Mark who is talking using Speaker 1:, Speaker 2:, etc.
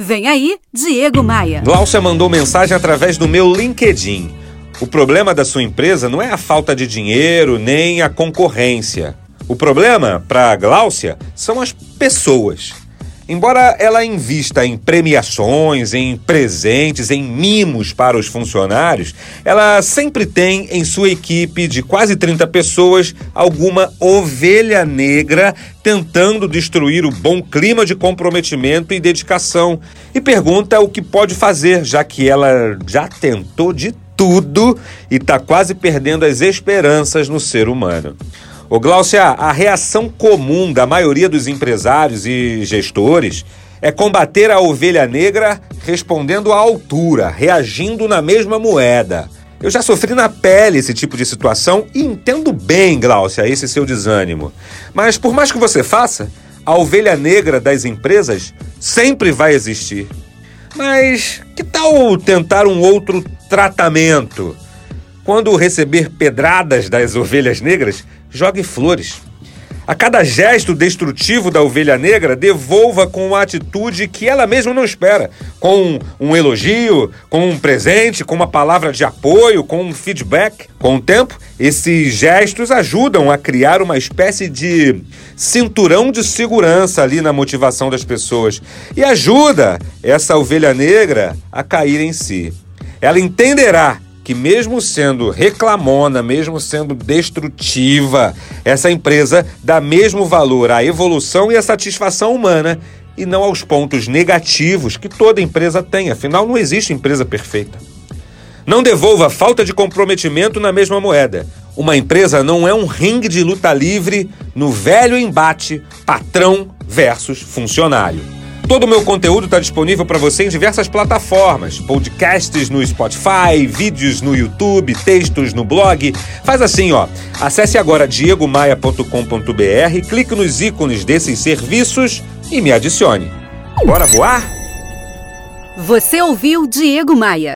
Speaker 1: Vem aí, Diego Maia.
Speaker 2: Glaucia mandou mensagem através do meu LinkedIn. O problema da sua empresa não é a falta de dinheiro nem a concorrência. O problema, para Glaucia, são as pessoas. Embora ela invista em premiações, em presentes, em mimos para os funcionários, ela sempre tem em sua equipe de quase 30 pessoas alguma ovelha negra tentando destruir o bom clima de comprometimento e dedicação. E pergunta o que pode fazer, já que ela já tentou de tudo e está quase perdendo as esperanças no ser humano. Ô Glaucia, a reação comum da maioria dos empresários e gestores é combater a ovelha negra respondendo à altura, reagindo na mesma moeda. Eu já sofri na pele esse tipo de situação e entendo bem, Glaucia, esse seu desânimo. Mas por mais que você faça, a ovelha negra das empresas sempre vai existir. Mas que tal tentar um outro tratamento? Quando receber pedradas das ovelhas negras, jogue flores. A cada gesto destrutivo da ovelha negra, devolva com uma atitude que ela mesma não espera. Com um elogio, com um presente, com uma palavra de apoio, com um feedback. Com o tempo, esses gestos ajudam a criar uma espécie de cinturão de segurança ali na motivação das pessoas e ajuda essa ovelha negra a cair em si. Ela entenderá que, mesmo sendo reclamona, mesmo sendo destrutiva, essa empresa dá mesmo valor à evolução e à satisfação humana e não aos pontos negativos que toda empresa tem. Afinal, não existe empresa perfeita. Não devolva falta de comprometimento na mesma moeda. Uma empresa não é um ringue de luta livre no velho embate patrão versus funcionário. Todo o meu conteúdo está disponível para você em diversas plataformas: podcasts no Spotify, vídeos no YouTube, textos no blog. Faz assim, ó. Acesse agora diegomaia.com.br, clique nos ícones desses serviços e me adicione. Bora voar?
Speaker 1: Você ouviu Diego Maia.